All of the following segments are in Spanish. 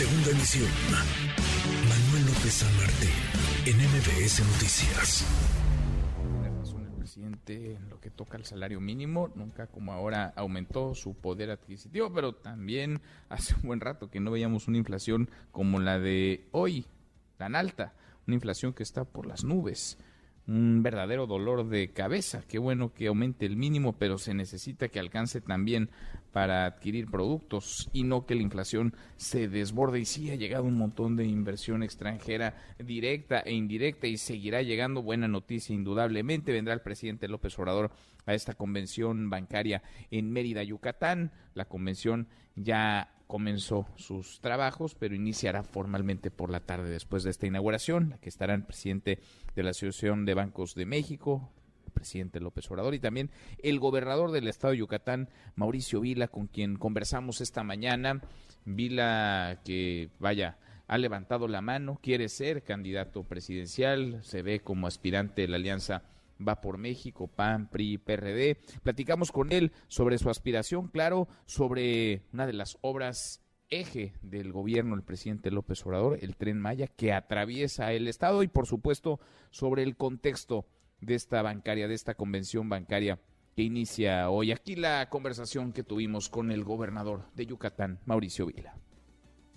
Segunda emisión. Manuel López San Martín, en MBS Noticias. el presidente en lo que toca el salario mínimo, nunca como ahora aumentó su poder adquisitivo, pero también hace un buen rato que no veíamos una inflación como la de hoy, tan alta, una inflación que está por las nubes un verdadero dolor de cabeza. Qué bueno que aumente el mínimo, pero se necesita que alcance también para adquirir productos y no que la inflación se desborde. Y sí ha llegado un montón de inversión extranjera directa e indirecta y seguirá llegando. Buena noticia, indudablemente. Vendrá el presidente López Obrador a esta convención bancaria en Mérida, Yucatán. La convención ya comenzó sus trabajos, pero iniciará formalmente por la tarde después de esta inauguración, la que estará el presidente de la Asociación de Bancos de México, el presidente López Obrador, y también el gobernador del estado de Yucatán, Mauricio Vila, con quien conversamos esta mañana. Vila, que vaya, ha levantado la mano, quiere ser candidato presidencial, se ve como aspirante de la Alianza va por México, PAN, PRI, PRD. Platicamos con él sobre su aspiración, claro, sobre una de las obras eje del gobierno del presidente López Obrador, el tren Maya, que atraviesa el Estado y por supuesto sobre el contexto de esta bancaria, de esta convención bancaria que inicia hoy. Aquí la conversación que tuvimos con el gobernador de Yucatán, Mauricio Vila.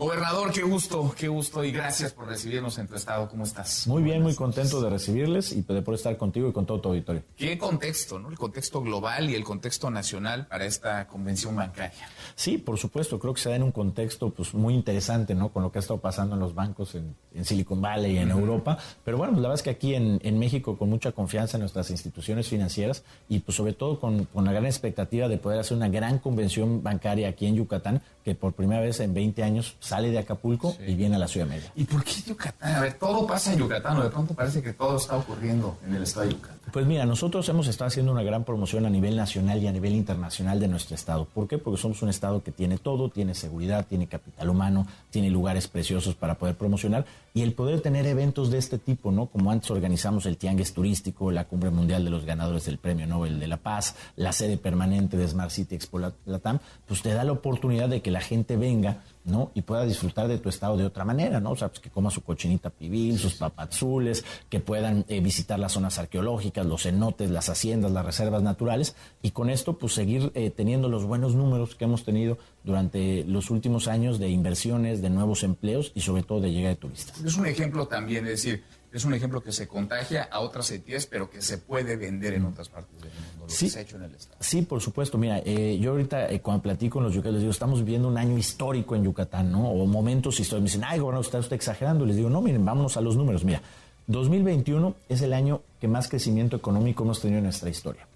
Gobernador, qué gusto, qué gusto y gracias por recibirnos en tu estado. ¿Cómo estás? Muy bien, muy contento de recibirles y de poder estar contigo y con todo tu auditorio. ¿Qué contexto, no? El contexto global y el contexto nacional para esta convención bancaria. Sí, por supuesto, creo que se da en un contexto pues muy interesante, ¿no? Con lo que ha estado pasando en los bancos en, Silicon Valley y en Europa. Pero bueno, la verdad es que aquí en, México con mucha confianza en nuestras instituciones financieras y pues sobre todo con, con la gran expectativa de poder hacer una gran convención bancaria aquí en Yucatán, que por primera vez en 20 años sale de Acapulco y viene a la Ciudad Media. ¿Y por qué Yucatán? A ver, todo pasa en Yucatán, o de pronto parece que todo está ocurriendo en el estado de Yucatán. Pues mira, nosotros hemos estado haciendo una gran promoción a nivel nacional y a nivel internacional de nuestro estado. ¿Por qué? Porque somos un estado que tiene todo, tiene seguridad, tiene capital humano, tiene lugares preciosos para poder promocionar y el poder tener eventos de este tipo, ¿no? Como antes organizamos el Tianguis Turístico, la Cumbre Mundial de los Ganadores del Premio Nobel de la Paz, la sede permanente de Smart City Expo Latam, pues te da la oportunidad de que la gente venga ¿no? Y pueda disfrutar de tu estado de otra manera, ¿no? O sea, pues que coma su cochinita pibil, sus papazules, que puedan eh, visitar las zonas arqueológicas, los cenotes, las haciendas, las reservas naturales, y con esto, pues seguir eh, teniendo los buenos números que hemos tenido durante los últimos años de inversiones, de nuevos empleos y sobre todo de llegada de turistas. Es un ejemplo también, es decir, es un ejemplo que se contagia a otras entidades, pero que se puede vender en otras partes del mundo, lo sí, que se ha hecho en el Estado. Sí, por supuesto. Mira, eh, yo ahorita eh, cuando platico con los yucatecos, les digo, estamos viviendo un año histórico en Yucatán, ¿no? O momentos históricos. Me dicen, ay, gobernador, está usted exagerando. Les digo, no, miren, vámonos a los números. Mira, 2021 es el año que más crecimiento económico hemos tenido en nuestra historia.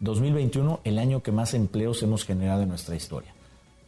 2021, el año que más empleos hemos generado en nuestra historia.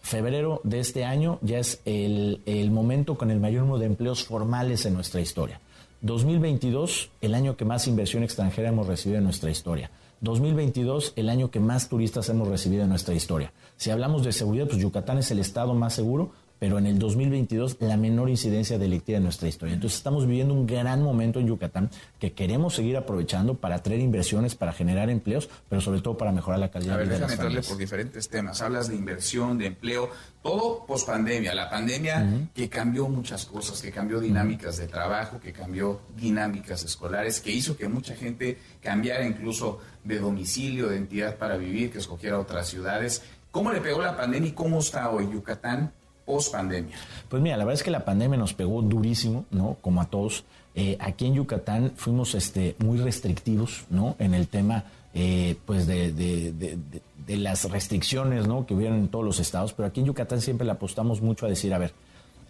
Febrero de este año ya es el, el momento con el mayor número de empleos formales en nuestra historia. 2022, el año que más inversión extranjera hemos recibido en nuestra historia. 2022, el año que más turistas hemos recibido en nuestra historia. Si hablamos de seguridad, pues Yucatán es el estado más seguro, pero en el 2022 la menor incidencia delictiva en nuestra historia. Entonces estamos viviendo un gran momento en Yucatán que queremos seguir aprovechando para atraer inversiones, para generar empleos, pero sobre todo para mejorar la calidad de vida de las familias. por diferentes temas. Hablas de inversión, de empleo, todo post pandemia. La pandemia que cambió muchas cosas, que cambió dinámicas de trabajo, que cambió dinámicas escolares, que hizo que mucha gente cambiara incluso de domicilio, de entidad para vivir, que escogiera otras ciudades. ¿Cómo le pegó la pandemia y cómo está hoy Yucatán post pandemia? Pues mira, la verdad es que la pandemia nos pegó durísimo, ¿no? Como a todos. Eh, aquí en Yucatán fuimos este, muy restrictivos, ¿no? En el tema, eh, pues, de, de, las restricciones, ¿no? Que hubieron en todos los estados, pero aquí en Yucatán siempre le apostamos mucho a decir, a ver,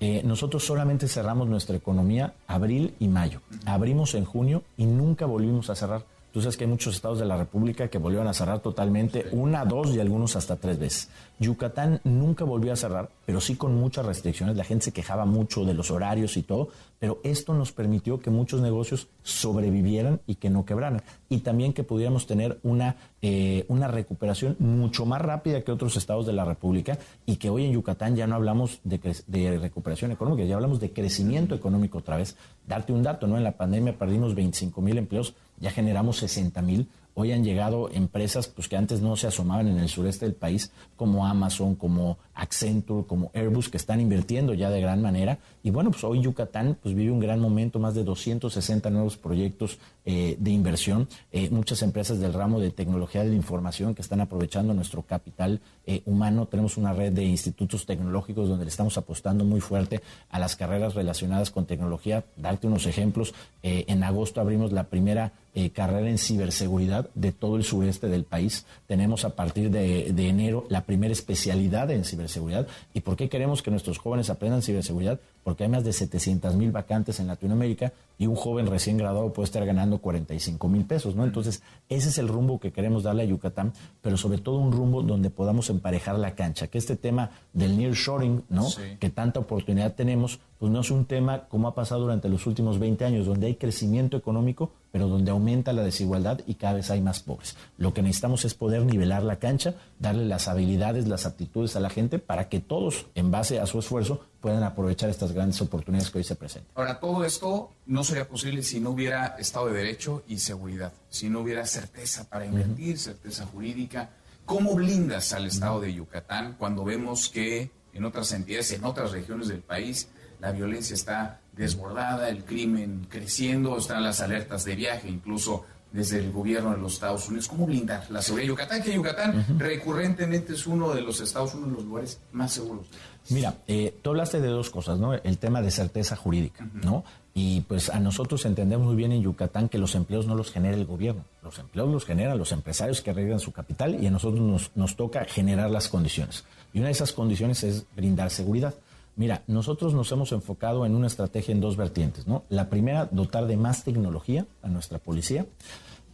eh, nosotros solamente cerramos nuestra economía abril y mayo. Abrimos en junio y nunca volvimos a cerrar. Tú sabes que hay muchos estados de la República que volvieron a cerrar totalmente, una, dos y algunos hasta tres veces. Yucatán nunca volvió a cerrar, pero sí con muchas restricciones. La gente se quejaba mucho de los horarios y todo, pero esto nos permitió que muchos negocios sobrevivieran y que no quebraran. Y también que pudiéramos tener una, eh, una recuperación mucho más rápida que otros estados de la República y que hoy en Yucatán ya no hablamos de, de recuperación económica, ya hablamos de crecimiento económico otra vez. Darte un dato, ¿no? En la pandemia perdimos 25 mil empleos ya generamos 60 mil. Hoy han llegado empresas pues, que antes no se asomaban en el sureste del país, como Amazon, como Accenture, como Airbus, que están invirtiendo ya de gran manera. Y bueno, pues hoy Yucatán pues, vive un gran momento, más de 260 nuevos proyectos eh, de inversión, eh, muchas empresas del ramo de tecnología de la información que están aprovechando nuestro capital eh, humano. Tenemos una red de institutos tecnológicos donde le estamos apostando muy fuerte a las carreras relacionadas con tecnología. Darte unos ejemplos, en agosto abrimos la primera carrera en ciberseguridad de todo el sureste del país. Tenemos a partir de, de, enero la primera especialidad en ciberseguridad. ¿Y por qué queremos que nuestros jóvenes aprendan ciberseguridad? Porque hay más de 700 mil vacantes en Latinoamérica y un joven recién graduado puede estar ganando 45 mil pesos, ¿no? Entonces, ese es el rumbo que queremos darle a Yucatán, pero sobre todo un rumbo donde podamos emparejar la cancha, que este tema del nearshoring, ¿no? Que tanta oportunidad tenemos, pues no es un tema como ha pasado durante los últimos 20 años, donde hay crecimiento económico, pero donde aumenta la desigualdad y cada vez hay más pobres. Lo que necesitamos es poder nivelar la cancha, darle las habilidades, las aptitudes a la gente para que todos, en base a su esfuerzo, puedan aprovechar estas grandes oportunidades que hoy se presentan. Ahora, todo esto no sería posible si no hubiera Estado de Derecho y seguridad, si no hubiera certeza para invertir, certeza jurídica. ¿Cómo blindas al Estado de Yucatán cuando vemos que en otras entidades, en otras regiones del país, la violencia está desbordada, el crimen creciendo, están las alertas de viaje, incluso desde el gobierno de los Estados Unidos. ¿Cómo blindar la seguridad de Yucatán? Que Yucatán recurrentemente es uno de los estados, uno de los lugares más seguros. Mira, eh, tú hablaste de dos cosas, ¿no? El tema de certeza jurídica, ¿no? Y pues a nosotros entendemos muy bien en Yucatán que los empleos no los genera el gobierno. Los empleos los generan los empresarios que arreglan su capital y a nosotros nos, nos toca generar las condiciones. Y una de esas condiciones es brindar seguridad. Mira, nosotros nos hemos enfocado en una estrategia en dos vertientes, ¿no? La primera, dotar de más tecnología a nuestra policía.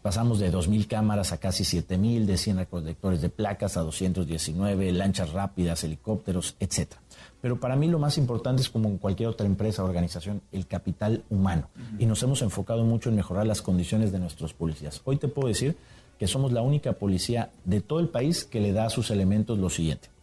Pasamos de 2.000 cámaras a casi 7.000, de 100 recolectores de placas a 219, lanchas rápidas, helicópteros, etc. Pero para mí lo más importante es como en cualquier otra empresa o organización, el capital humano. Y nos hemos enfocado mucho en mejorar las condiciones de nuestros policías. Hoy te puedo decir que somos la única policía de todo el país que le da a sus elementos lo siguiente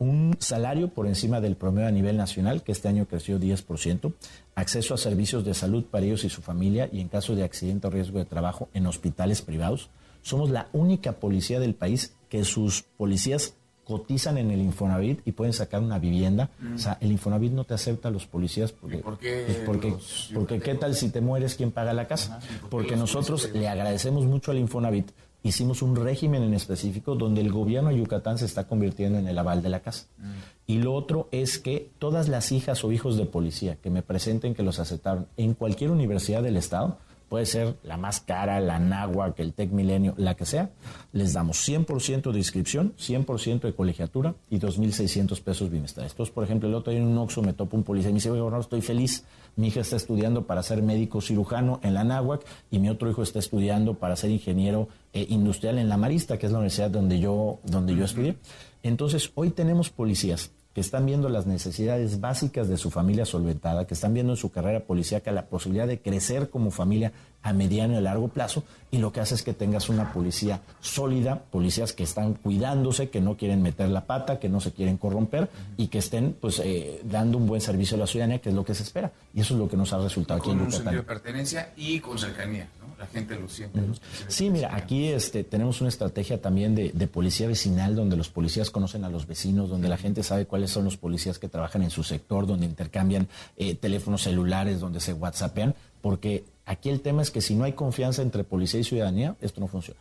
un salario por encima del promedio a nivel nacional, que este año creció 10%, acceso a servicios de salud para ellos y su familia y en caso de accidente o riesgo de trabajo en hospitales privados. Somos la única policía del país que sus policías cotizan en el Infonavit y pueden sacar una vivienda. O sea, el Infonavit no te acepta a los policías porque, ¿Por qué pues porque, porque qué tal si te mueres, ¿quién paga la casa? porque nosotros le agradecemos mucho al Infonavit hicimos un régimen en específico donde el gobierno de Yucatán se está convirtiendo en el aval de la casa. Mm. Y lo otro es que todas las hijas o hijos de policía que me presenten que los aceptaron en cualquier universidad del Estado, puede ser la más cara, la NAWAC, el Tec Milenio, la que sea, les damos 100% de inscripción, 100% de colegiatura y 2.600 pesos bimestrales. Entonces, por ejemplo, el otro día en un Oxxo me topo un policía y me dice, oye, gobernador, estoy feliz, mi hija está estudiando para ser médico cirujano en la NAWAC y mi otro hijo está estudiando para ser ingeniero eh, industrial en la Marista, que es la universidad donde yo, donde yo estudié. Entonces, hoy tenemos policías que están viendo las necesidades básicas de su familia solventada, que están viendo en su carrera policíaca la posibilidad de crecer como familia a mediano y largo plazo, y lo que hace es que tengas una policía sólida, policías que están cuidándose, que no quieren meter la pata, que no se quieren corromper y que estén pues eh, dando un buen servicio a la ciudadanía, que es lo que se espera. Y eso es lo que nos ha resultado aquí en Yucatán. Con un sentido de pertenencia y con cercanía la gente lo siente. Sí, mira, aquí este, tenemos una estrategia también de, policía vecinal, donde los policías conocen a los vecinos, donde la gente sabe cuáles son los policías que trabajan en su sector, donde intercambian eh, teléfonos celulares, donde se whatsappean, porque aquí el tema es que si no hay confianza entre policía y ciudadanía, esto no funciona.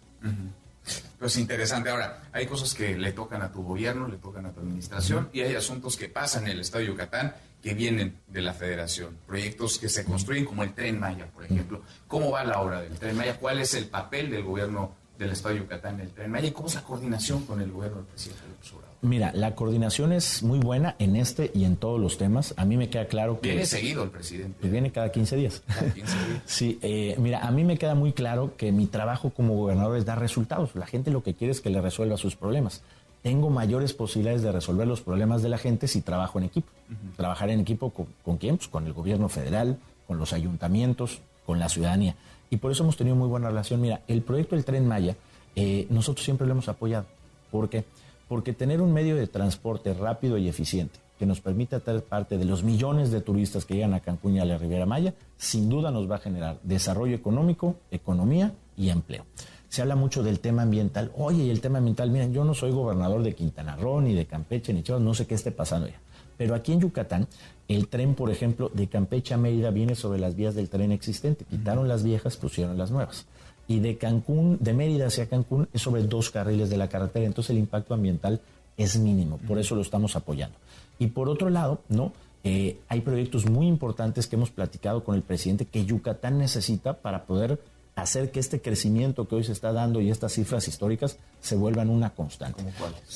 Pues interesante. Ahora, hay cosas que le tocan a tu gobierno, le tocan a tu administración, y hay asuntos que pasan en el Estado de Yucatán que vienen de la federación, proyectos que se construyen como el Tren Maya, por ejemplo. ¿Cómo va la obra del Tren Maya? ¿Cuál es el papel del gobierno del Estado de Yucatán en el Tren Maya? ¿Y cómo es la coordinación con el gobierno del presidente López Obrador? Mira, la coordinación es muy buena en este y en todos los temas. A mí me queda claro que... Viene seguido el presidente. Pues viene cada 15 días. Cada 15 días. sí, eh, mira, a mí me queda muy claro que mi trabajo como gobernador es dar resultados. La gente lo que quiere es que le resuelva sus problemas tengo mayores posibilidades de resolver los problemas de la gente si trabajo en equipo. Trabajar en equipo con, quién? Pues con el gobierno federal, con los ayuntamientos, con la ciudadanía. Y por eso hemos tenido muy buena relación. Mira, el proyecto del tren Maya, eh, nosotros siempre lo hemos apoyado. ¿Por qué? Porque tener un medio de transporte rápido y eficiente que nos permita ser parte de los millones de turistas que llegan a Cancún y a la Riviera Maya, sin duda nos va a generar desarrollo económico, economía y empleo. Se habla mucho del tema ambiental. Oye, y el tema ambiental, miren, yo no soy gobernador de Quintana Roo, ni de Campeche, ni Chiapas, no sé qué esté pasando ya. Pero aquí en Yucatán, el tren, por ejemplo, de Campeche a Mérida viene sobre las vías del tren existente. Quitaron las viejas, pusieron las nuevas. Y de Cancún, de Mérida hacia Cancún, es sobre dos carriles de la carretera. Entonces el impacto ambiental es mínimo. Por eso lo estamos apoyando. Y por otro lado, ¿no? Eh, hay proyectos muy importantes que hemos platicado con el presidente que Yucatán necesita para poder hacer que este crecimiento que hoy se está dando y estas cifras históricas se vuelvan una constante.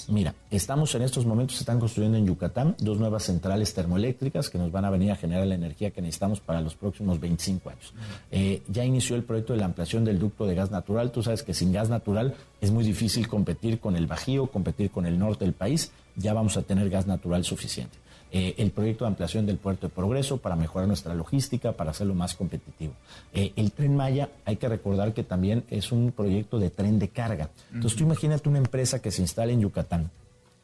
Mira, estamos en estos momentos, se están construyendo en Yucatán dos nuevas centrales termoeléctricas que nos van a venir a generar la energía que necesitamos para los próximos 25 años. Eh, ya inició el proyecto de la ampliación del ducto de gas natural. Tú sabes que sin gas natural es muy difícil competir con el Bajío, competir con el norte del país. Ya vamos a tener gas natural suficiente. Eh, el proyecto de ampliación del puerto de Progreso para mejorar nuestra logística, para hacerlo más competitivo. Eh, el tren Maya, hay que recordar que también es un proyecto de tren de carga. Entonces tú imagínate una empresa que se instala en Yucatán,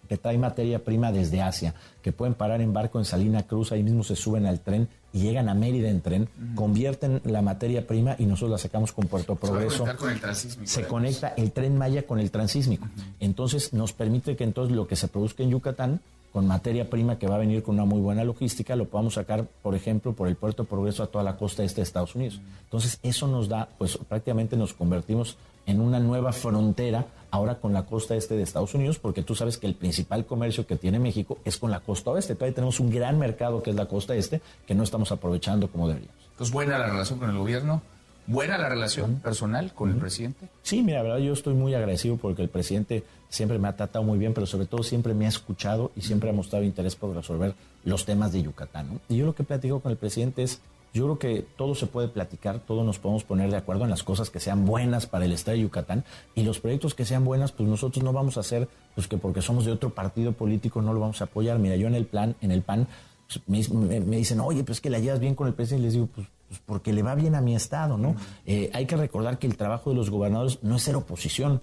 que trae materia prima desde Asia, que pueden parar en barco en Salina Cruz, ahí mismo se suben al tren y llegan a Mérida en tren, convierten la materia prima y nosotros la sacamos con Puerto Progreso. Se, con el se conecta el tren Maya con el transísmico. Entonces nos permite que entonces lo que se produzca en Yucatán con materia prima que va a venir con una muy buena logística, lo podamos sacar, por ejemplo, por el puerto Progreso a toda la costa este de Estados Unidos. Entonces, eso nos da, pues prácticamente nos convertimos en una nueva frontera ahora con la costa este de Estados Unidos, porque tú sabes que el principal comercio que tiene México es con la costa oeste. Todavía tenemos un gran mercado que es la costa este, que no estamos aprovechando como deberíamos. Entonces, buena la relación con el gobierno. ¿Buena la relación personal con el presidente? Sí, mira, verdad, yo estoy muy agradecido porque el presidente siempre me ha tratado muy bien, pero sobre todo siempre me ha escuchado y siempre ha mostrado interés por resolver los temas de Yucatán. Y yo lo que platico con el presidente es, yo creo que todo se puede platicar, todos nos podemos poner de acuerdo en las cosas que sean buenas para el Estado de Yucatán y los proyectos que sean buenas, pues nosotros no vamos a hacer, pues que porque somos de otro partido político no lo vamos a apoyar. Mira, yo en el plan, en el PAN, pues, me, dicen, oye, pues que la llevas bien con el presidente y les digo, pues pues porque le va bien a mi estado, ¿no? Eh, hay que recordar que el trabajo de los gobernadores no es ser oposición.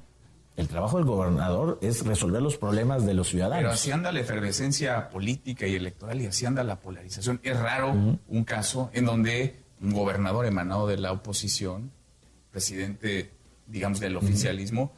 El trabajo del gobernador es resolver los problemas de los ciudadanos. Pero así anda la efervescencia política y electoral y así anda la polarización. Es raro un caso en donde un gobernador emanado de la oposición, presidente, digamos, del oficialismo,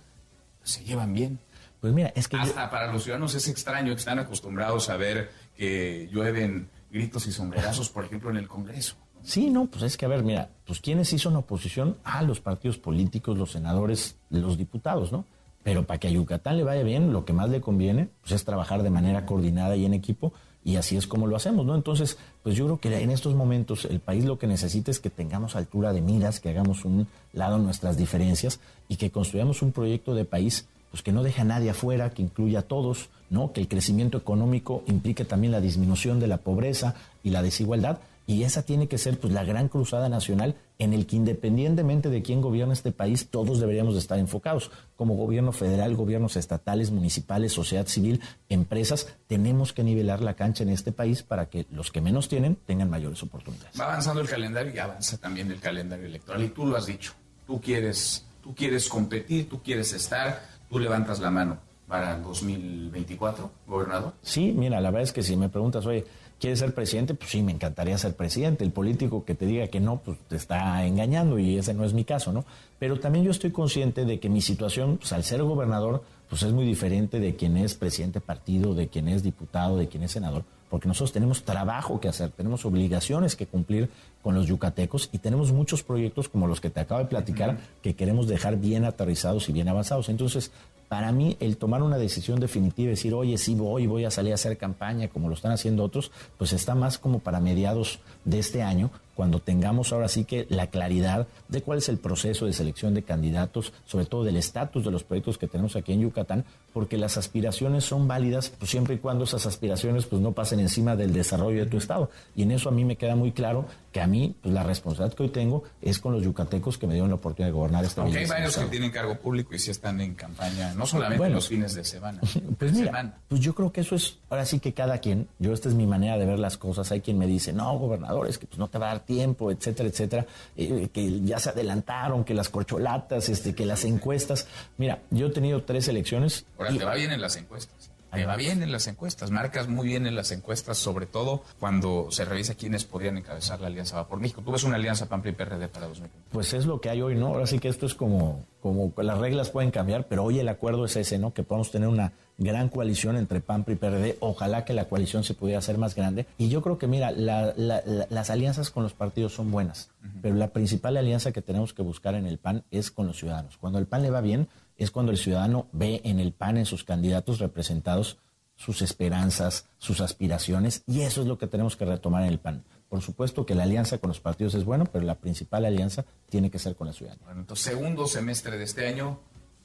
se llevan bien. Pues mira, es que... Hasta para los ciudadanos es extraño que están acostumbrados a ver que llueven gritos y sombrerazos, por ejemplo, en el Congreso. Sí, no, pues es que a ver, mira, pues ¿quiénes hizo una oposición? a los partidos políticos, los senadores, los diputados, ¿no? Pero para que a Yucatán le vaya bien, lo que más le conviene pues es trabajar de manera coordinada y en equipo, y así es como lo hacemos, ¿no? Entonces, pues yo creo que en estos momentos el país lo que necesita es que tengamos altura de miras, que hagamos un lado nuestras diferencias y que construyamos un proyecto de país pues que no deje a nadie afuera, que incluya a todos, ¿no? Que el crecimiento económico implique también la disminución de la pobreza y la desigualdad y esa tiene que ser pues la gran cruzada nacional en el que independientemente de quién gobierna este país, todos deberíamos de estar enfocados. Como gobierno federal, gobiernos estatales, municipales, sociedad civil, empresas, tenemos que nivelar la cancha en este país para que los que menos tienen tengan mayores oportunidades. Va avanzando el calendario y avanza también el calendario electoral. Y tú lo has dicho, tú quieres, tú quieres competir, tú quieres estar, tú levantas la mano para el 2024, gobernador. Sí, mira, la verdad es que si me preguntas, oye, ¿Quieres ser presidente? Pues sí, me encantaría ser presidente. El político que te diga que no, pues te está engañando y ese no es mi caso, ¿no? Pero también yo estoy consciente de que mi situación, pues al ser gobernador, pues es muy diferente de quien es presidente de partido, de quien es diputado, de quien es senador, porque nosotros tenemos trabajo que hacer, tenemos obligaciones que cumplir con los yucatecos y tenemos muchos proyectos como los que te acabo de platicar que queremos dejar bien aterrizados y bien avanzados. Entonces, para mí, el tomar una decisión definitiva y decir, oye, sí voy, voy a salir a hacer campaña como lo están haciendo otros, pues está más como para mediados de este año, cuando tengamos ahora sí que la claridad de cuál es el proceso de selección de candidatos, sobre todo del estatus de los proyectos que tenemos aquí en Yucatán, porque las aspiraciones son válidas pues, siempre y cuando esas aspiraciones pues no pasen encima del desarrollo de tu estado. Y en eso a mí me queda muy claro que a mí pues, la responsabilidad que hoy tengo es con los yucatecos que me dieron la oportunidad de gobernar esta Aunque hay varios que tienen cargo público y sí están en campaña, no solamente en los fines de semana. Pues mira, pues yo creo que eso es, ahora sí que cada quien, yo esta es mi manera de ver las cosas, hay quien me dice, no, gobernador, es que pues no te va a dar tiempo, etcétera, etcétera, eh, que ya se adelantaron, que las corcholatas, este, que las encuestas. Mira, yo he tenido tres elecciones. Ahora te va bien en las encuestas. Te va bien en las encuestas, marcas muy bien en las encuestas, sobre todo cuando se revisa quiénes podrían encabezar la alianza Va por México. ¿Tú ves una alianza PAN y PRD para 2020? Pues es lo que hay hoy, ¿no? Ahora sí que esto es como, como las reglas pueden cambiar, pero hoy el acuerdo es ese, ¿no? Que podamos tener una gran coalición entre PAN y PRD. Ojalá que la coalición se pudiera hacer más grande. Y yo creo que, mira, las alianzas con los partidos son buenas, pero la principal alianza que tenemos que buscar en el PAN es con los ciudadanos. Cuando el PAN le va bien, es cuando el ciudadano ve en el PAN, en sus candidatos representados, sus esperanzas, sus aspiraciones, y eso es lo que tenemos que retomar en el PAN. Por supuesto que la alianza con los partidos es bueno, pero la principal alianza tiene que ser con la ciudadanía. Bueno, entonces, segundo semestre de este año,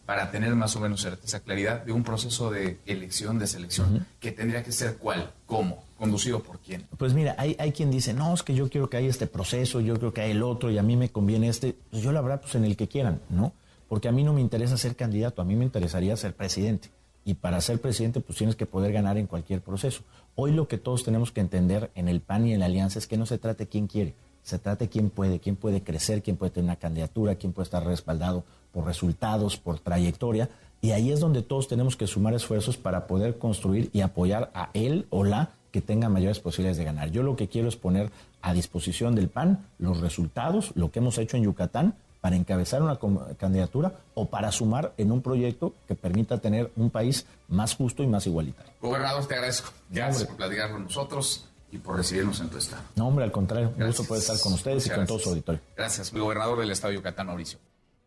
para tener más o menos certeza, claridad de un proceso de elección, de selección, que tendría que ser cuál, cómo, conducido por quién. Pues mira, hay, hay quien dice, no, es que yo quiero que haya este proceso, yo creo que hay el otro y a mí me conviene este. Pues yo la verdad, pues en el que quieran, ¿no? Porque a mí no me interesa ser candidato, a mí me interesaría ser presidente. Y para ser presidente, pues tienes que poder ganar en cualquier proceso. Hoy lo que todos tenemos que entender en el PAN y en la alianza es que no se trate quién quiere, se trate quién puede, quién puede crecer, quién puede tener una candidatura, quién puede estar respaldado por resultados, por trayectoria. Y ahí es donde todos tenemos que sumar esfuerzos para poder construir y apoyar a él o la que tenga mayores posibilidades de ganar. Yo lo que quiero es poner a disposición del PAN los resultados, lo que hemos hecho en Yucatán, para encabezar una candidatura o para sumar en un proyecto que permita tener un país más justo y más igualitario. Gobernador, te agradezco. Gracias por platicar con nosotros y por recibirnos en tu estado. No, hombre, al contrario, un gusto poder estar con ustedes y con todo su auditorio. Gracias, gobernador del estado de Yucatán, Mauricio.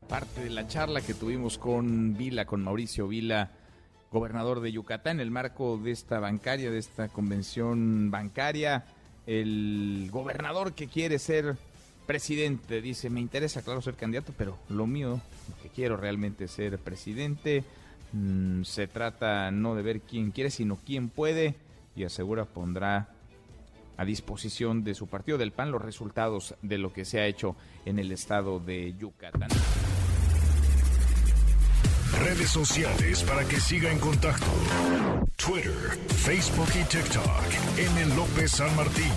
Parte de la charla que tuvimos con Vila, con Mauricio Vila, gobernador de Yucatán, en el marco de esta bancaria, de esta convención bancaria, el gobernador que quiere ser presidente. Dice, me interesa, claro, ser candidato, pero lo mío, que quiero realmente ser presidente. Mm, se trata no de ver quién quiere, sino quién puede. Y asegura pondrá a disposición de su partido del PAN los resultados de lo que se ha hecho en el estado de Yucatán. Redes sociales para que siga en contacto: Twitter, Facebook y TikTok. M. López San Martín.